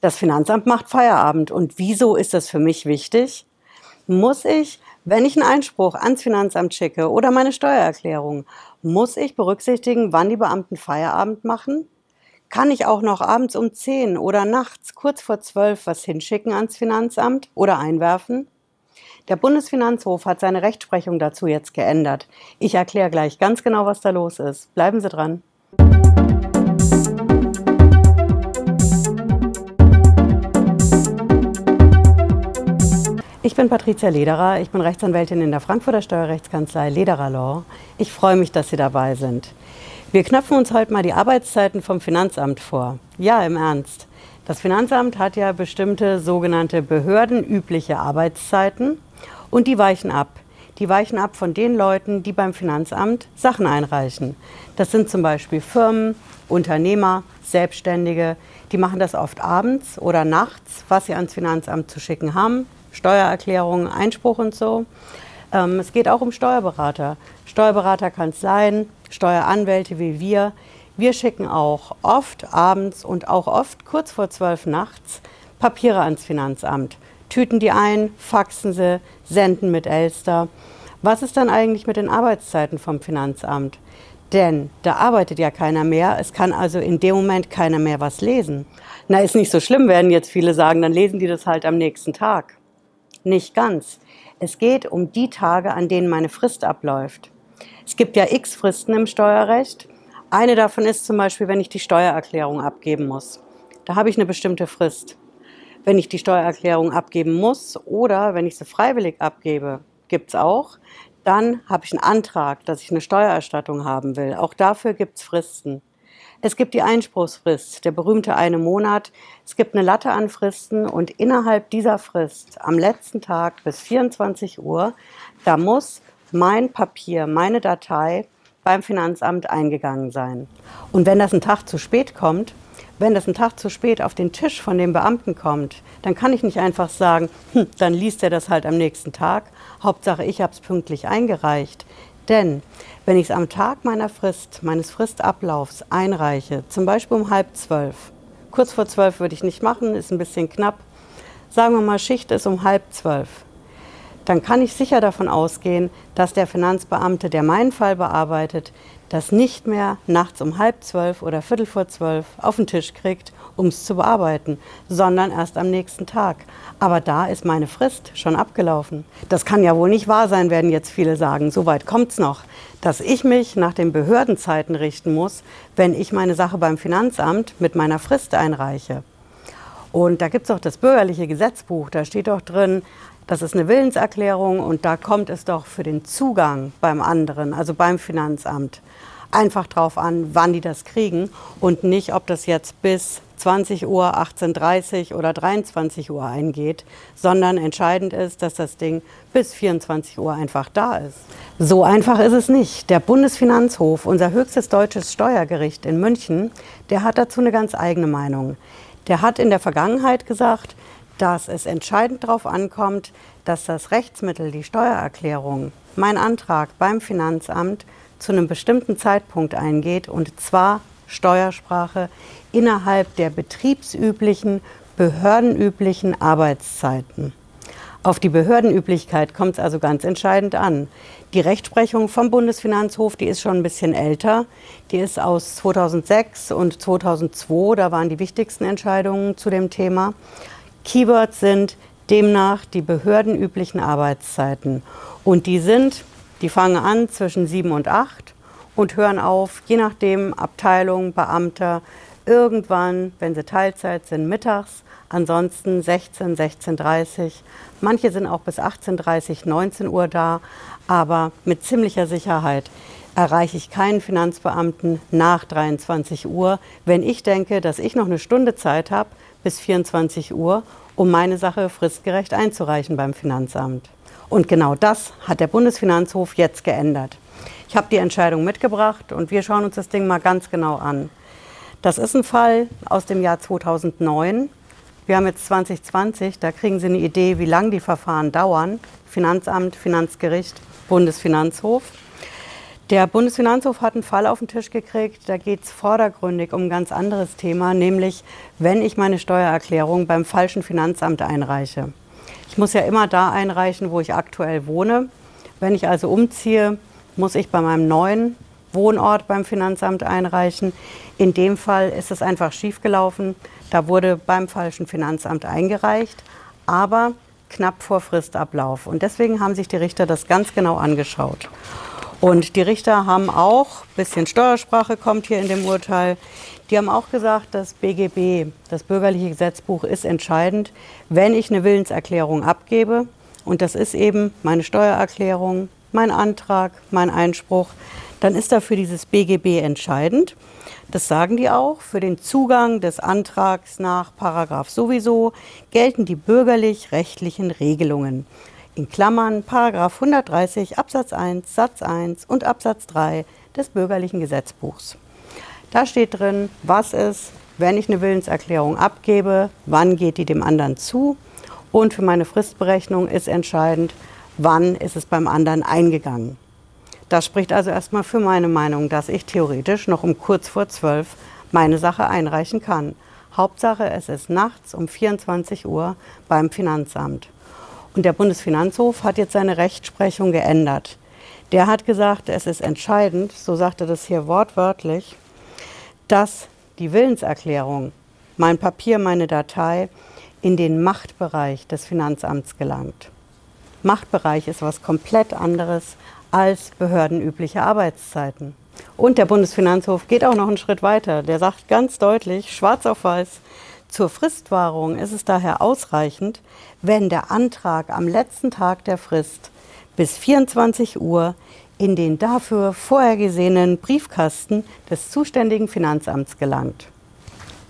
Das Finanzamt macht Feierabend. Und wieso ist das für mich wichtig? Muss ich, wenn ich einen Einspruch ans Finanzamt schicke oder meine Steuererklärung, muss ich berücksichtigen, wann die Beamten Feierabend machen? Kann ich auch noch abends um 10 oder nachts kurz vor 12 was hinschicken ans Finanzamt oder einwerfen? Der Bundesfinanzhof hat seine Rechtsprechung dazu jetzt geändert. Ich erkläre gleich ganz genau, was da los ist. Bleiben Sie dran. Bin Patricia Lederer, ich bin Rechtsanwältin in der Frankfurter Steuerrechtskanzlei Lederer Law. Ich freue mich, dass Sie dabei sind. Wir knöpfen uns heute mal die Arbeitszeiten vom Finanzamt vor. Ja, im Ernst. Das Finanzamt hat ja bestimmte sogenannte behördenübliche Arbeitszeiten und die weichen ab. Die weichen ab von den Leuten, die beim Finanzamt Sachen einreichen. Das sind zum Beispiel Firmen, Unternehmer, Selbstständige. Die machen das oft abends oder nachts, was sie ans Finanzamt zu schicken haben. Steuererklärungen, Einspruch und so. Ähm, es geht auch um Steuerberater, Steuerberaterkanzleien, Steueranwälte wie wir. Wir schicken auch oft abends und auch oft kurz vor zwölf nachts Papiere ans Finanzamt, tüten die ein, faxen sie, senden mit Elster. Was ist dann eigentlich mit den Arbeitszeiten vom Finanzamt? Denn da arbeitet ja keiner mehr. Es kann also in dem Moment keiner mehr was lesen. Na, ist nicht so schlimm, werden jetzt viele sagen, dann lesen die das halt am nächsten Tag. Nicht ganz. Es geht um die Tage, an denen meine Frist abläuft. Es gibt ja x Fristen im Steuerrecht. Eine davon ist zum Beispiel, wenn ich die Steuererklärung abgeben muss. Da habe ich eine bestimmte Frist. Wenn ich die Steuererklärung abgeben muss oder wenn ich sie freiwillig abgebe, gibt es auch. Dann habe ich einen Antrag, dass ich eine Steuererstattung haben will. Auch dafür gibt es Fristen. Es gibt die Einspruchsfrist, der berühmte eine Monat. Es gibt eine Latte an Fristen und innerhalb dieser Frist, am letzten Tag bis 24 Uhr, da muss mein Papier, meine Datei beim Finanzamt eingegangen sein. Und wenn das ein Tag zu spät kommt, wenn das ein Tag zu spät auf den Tisch von dem Beamten kommt, dann kann ich nicht einfach sagen, hm, dann liest er das halt am nächsten Tag. Hauptsache, ich habe es pünktlich eingereicht. Denn wenn ich es am Tag meiner Frist, meines Fristablaufs einreiche, zum Beispiel um halb zwölf, kurz vor zwölf würde ich nicht machen, ist ein bisschen knapp, sagen wir mal, Schicht ist um halb zwölf, dann kann ich sicher davon ausgehen, dass der Finanzbeamte, der meinen Fall bearbeitet, das nicht mehr nachts um halb zwölf oder viertel vor zwölf auf den Tisch kriegt, um es zu bearbeiten, sondern erst am nächsten Tag. Aber da ist meine Frist schon abgelaufen. Das kann ja wohl nicht wahr sein, werden jetzt viele sagen. So weit kommt es noch, dass ich mich nach den Behördenzeiten richten muss, wenn ich meine Sache beim Finanzamt mit meiner Frist einreiche. Und da gibt es auch das bürgerliche Gesetzbuch, da steht auch drin, das ist eine Willenserklärung und da kommt es doch für den Zugang beim anderen, also beim Finanzamt, einfach drauf an, wann die das kriegen und nicht, ob das jetzt bis 20 Uhr, 18.30 Uhr oder 23 Uhr eingeht, sondern entscheidend ist, dass das Ding bis 24 Uhr einfach da ist. So einfach ist es nicht. Der Bundesfinanzhof, unser höchstes deutsches Steuergericht in München, der hat dazu eine ganz eigene Meinung. Der hat in der Vergangenheit gesagt, dass es entscheidend darauf ankommt, dass das Rechtsmittel, die Steuererklärung, mein Antrag beim Finanzamt zu einem bestimmten Zeitpunkt eingeht und zwar Steuersprache innerhalb der betriebsüblichen, behördenüblichen Arbeitszeiten. Auf die Behördenüblichkeit kommt es also ganz entscheidend an. Die Rechtsprechung vom Bundesfinanzhof, die ist schon ein bisschen älter. Die ist aus 2006 und 2002. Da waren die wichtigsten Entscheidungen zu dem Thema. Keywords sind demnach die behördenüblichen Arbeitszeiten. Und die sind, die fangen an zwischen sieben und acht und hören auf, je nachdem, Abteilung, Beamter, irgendwann, wenn sie Teilzeit sind, mittags, ansonsten 16, 16.30 Manche sind auch bis 18.30, 19 Uhr da, aber mit ziemlicher Sicherheit erreiche ich keinen Finanzbeamten nach 23 Uhr, wenn ich denke, dass ich noch eine Stunde Zeit habe, bis 24 Uhr, um meine Sache fristgerecht einzureichen beim Finanzamt. Und genau das hat der Bundesfinanzhof jetzt geändert. Ich habe die Entscheidung mitgebracht und wir schauen uns das Ding mal ganz genau an. Das ist ein Fall aus dem Jahr 2009. Wir haben jetzt 2020, da kriegen Sie eine Idee, wie lange die Verfahren dauern. Finanzamt, Finanzgericht, Bundesfinanzhof. Der Bundesfinanzhof hat einen Fall auf den Tisch gekriegt, da geht es vordergründig um ein ganz anderes Thema, nämlich wenn ich meine Steuererklärung beim falschen Finanzamt einreiche. Ich muss ja immer da einreichen, wo ich aktuell wohne. Wenn ich also umziehe, muss ich bei meinem neuen Wohnort beim Finanzamt einreichen. In dem Fall ist es einfach schiefgelaufen. Da wurde beim falschen Finanzamt eingereicht, aber knapp vor Fristablauf. Und deswegen haben sich die Richter das ganz genau angeschaut. Und die Richter haben auch, bisschen Steuersprache kommt hier in dem Urteil, die haben auch gesagt, das BGB, das bürgerliche Gesetzbuch, ist entscheidend, wenn ich eine Willenserklärung abgebe. Und das ist eben meine Steuererklärung, mein Antrag, mein Einspruch. Dann ist dafür dieses BGB entscheidend. Das sagen die auch. Für den Zugang des Antrags nach Paragraph sowieso gelten die bürgerlich-rechtlichen Regelungen in Klammern Paragraph 130 Absatz 1 Satz 1 und Absatz 3 des bürgerlichen Gesetzbuchs. Da steht drin, was ist, wenn ich eine Willenserklärung abgebe, wann geht die dem anderen zu und für meine Fristberechnung ist entscheidend, wann ist es beim anderen eingegangen. Das spricht also erstmal für meine Meinung, dass ich theoretisch noch um kurz vor zwölf meine Sache einreichen kann. Hauptsache, es ist nachts um 24 Uhr beim Finanzamt. Und der Bundesfinanzhof hat jetzt seine Rechtsprechung geändert. Der hat gesagt, es ist entscheidend, so sagte das hier wortwörtlich, dass die Willenserklärung, mein Papier, meine Datei, in den Machtbereich des Finanzamts gelangt. Machtbereich ist was komplett anderes als behördenübliche Arbeitszeiten. Und der Bundesfinanzhof geht auch noch einen Schritt weiter. Der sagt ganz deutlich, schwarz auf weiß, zur Fristwahrung ist es daher ausreichend, wenn der Antrag am letzten Tag der Frist bis 24 Uhr in den dafür vorhergesehenen Briefkasten des zuständigen Finanzamts gelangt.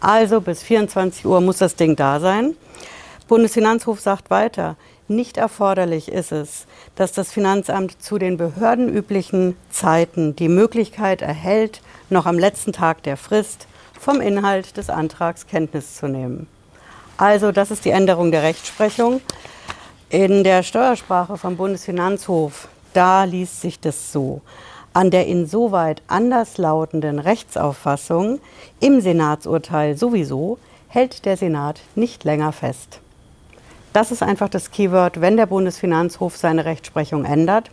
Also bis 24 Uhr muss das Ding da sein. Bundesfinanzhof sagt weiter, nicht erforderlich ist es, dass das Finanzamt zu den behördenüblichen Zeiten die Möglichkeit erhält, noch am letzten Tag der Frist vom Inhalt des Antrags Kenntnis zu nehmen. Also das ist die Änderung der Rechtsprechung. In der Steuersprache vom Bundesfinanzhof, da liest sich das so. An der insoweit anderslautenden Rechtsauffassung im Senatsurteil sowieso hält der Senat nicht länger fest. Das ist einfach das Keyword, wenn der Bundesfinanzhof seine Rechtsprechung ändert.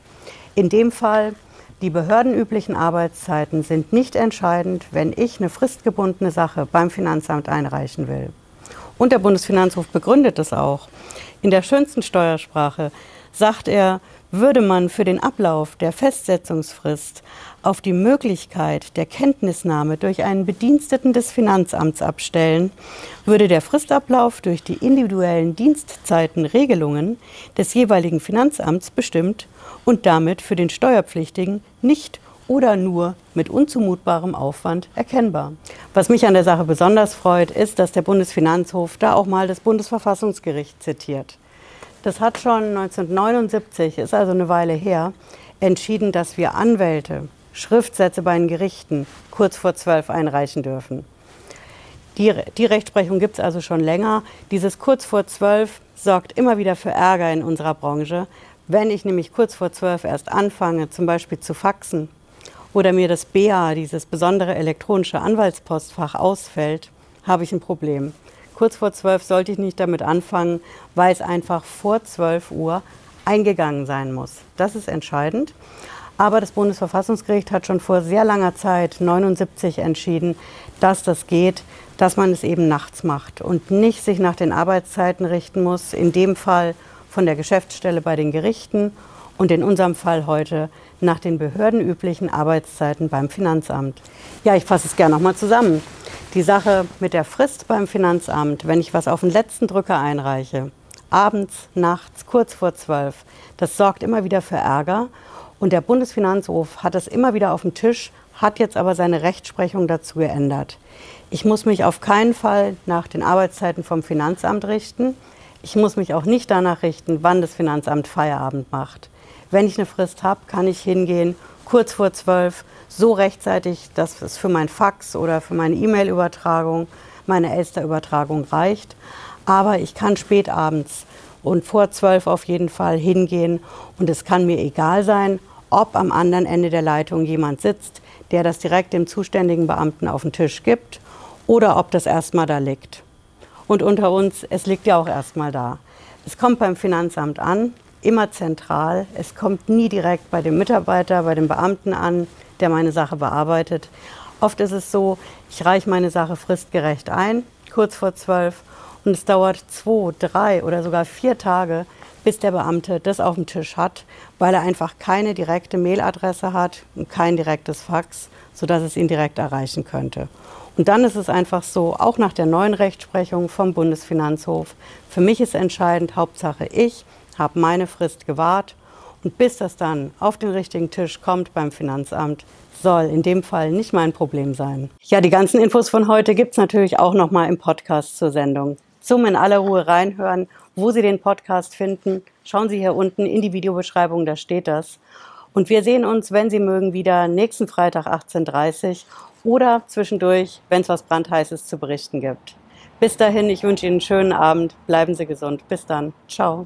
In dem Fall die behördenüblichen Arbeitszeiten sind nicht entscheidend, wenn ich eine fristgebundene Sache beim Finanzamt einreichen will. Und der Bundesfinanzhof begründet es auch. In der schönsten Steuersprache sagt er, würde man für den Ablauf der Festsetzungsfrist auf die Möglichkeit der Kenntnisnahme durch einen Bediensteten des Finanzamts abstellen, würde der Fristablauf durch die individuellen Dienstzeitenregelungen des jeweiligen Finanzamts bestimmt und damit für den Steuerpflichtigen nicht oder nur mit unzumutbarem Aufwand erkennbar. Was mich an der Sache besonders freut, ist, dass der Bundesfinanzhof da auch mal das Bundesverfassungsgericht zitiert. Das hat schon 1979, ist also eine Weile her, entschieden, dass wir Anwälte Schriftsätze bei den Gerichten kurz vor zwölf einreichen dürfen. Die, die Rechtsprechung gibt es also schon länger. Dieses kurz vor zwölf sorgt immer wieder für Ärger in unserer Branche, wenn ich nämlich kurz vor zwölf erst anfange, zum Beispiel zu faxen oder mir das BA, dieses besondere elektronische Anwaltspostfach, ausfällt, habe ich ein Problem. Kurz vor zwölf sollte ich nicht damit anfangen, weil es einfach vor zwölf Uhr eingegangen sein muss. Das ist entscheidend. Aber das Bundesverfassungsgericht hat schon vor sehr langer Zeit, 79, entschieden, dass das geht, dass man es eben nachts macht und nicht sich nach den Arbeitszeiten richten muss. In dem Fall von der Geschäftsstelle bei den Gerichten und in unserem Fall heute nach den behördenüblichen Arbeitszeiten beim Finanzamt. Ja, ich fasse es gerne nochmal zusammen. Die Sache mit der Frist beim Finanzamt, wenn ich was auf den letzten Drücker einreiche, abends, nachts, kurz vor zwölf, das sorgt immer wieder für Ärger. Und der Bundesfinanzhof hat das immer wieder auf dem Tisch, hat jetzt aber seine Rechtsprechung dazu geändert. Ich muss mich auf keinen Fall nach den Arbeitszeiten vom Finanzamt richten. Ich muss mich auch nicht danach richten, wann das Finanzamt Feierabend macht. Wenn ich eine Frist habe, kann ich hingehen, kurz vor zwölf, so rechtzeitig, dass es für mein Fax oder für meine E-Mail-Übertragung, meine Elster-Übertragung reicht. Aber ich kann spät abends und vor zwölf auf jeden Fall hingehen und es kann mir egal sein, ob am anderen Ende der Leitung jemand sitzt, der das direkt dem zuständigen Beamten auf den Tisch gibt oder ob das erstmal da liegt. Und unter uns, es liegt ja auch erstmal da. Es kommt beim Finanzamt an, immer zentral. Es kommt nie direkt bei dem Mitarbeiter, bei dem Beamten an, der meine Sache bearbeitet. Oft ist es so, ich reiche meine Sache fristgerecht ein, kurz vor zwölf, und es dauert zwei, drei oder sogar vier Tage, bis der Beamte das auf dem Tisch hat, weil er einfach keine direkte Mailadresse hat und kein direktes Fax, sodass es ihn direkt erreichen könnte. Und dann ist es einfach so, auch nach der neuen Rechtsprechung vom Bundesfinanzhof, für mich ist entscheidend, Hauptsache ich habe meine Frist gewahrt und bis das dann auf den richtigen Tisch kommt beim Finanzamt, soll in dem Fall nicht mein Problem sein. Ja, die ganzen Infos von heute gibt es natürlich auch nochmal im Podcast zur Sendung. Zum in aller Ruhe reinhören, wo Sie den Podcast finden. Schauen Sie hier unten in die Videobeschreibung, da steht das. Und wir sehen uns, wenn Sie mögen, wieder nächsten Freitag 18.30 Uhr oder zwischendurch, wenn es was brandheißes zu berichten gibt. Bis dahin, ich wünsche Ihnen einen schönen Abend, bleiben Sie gesund. Bis dann. Ciao.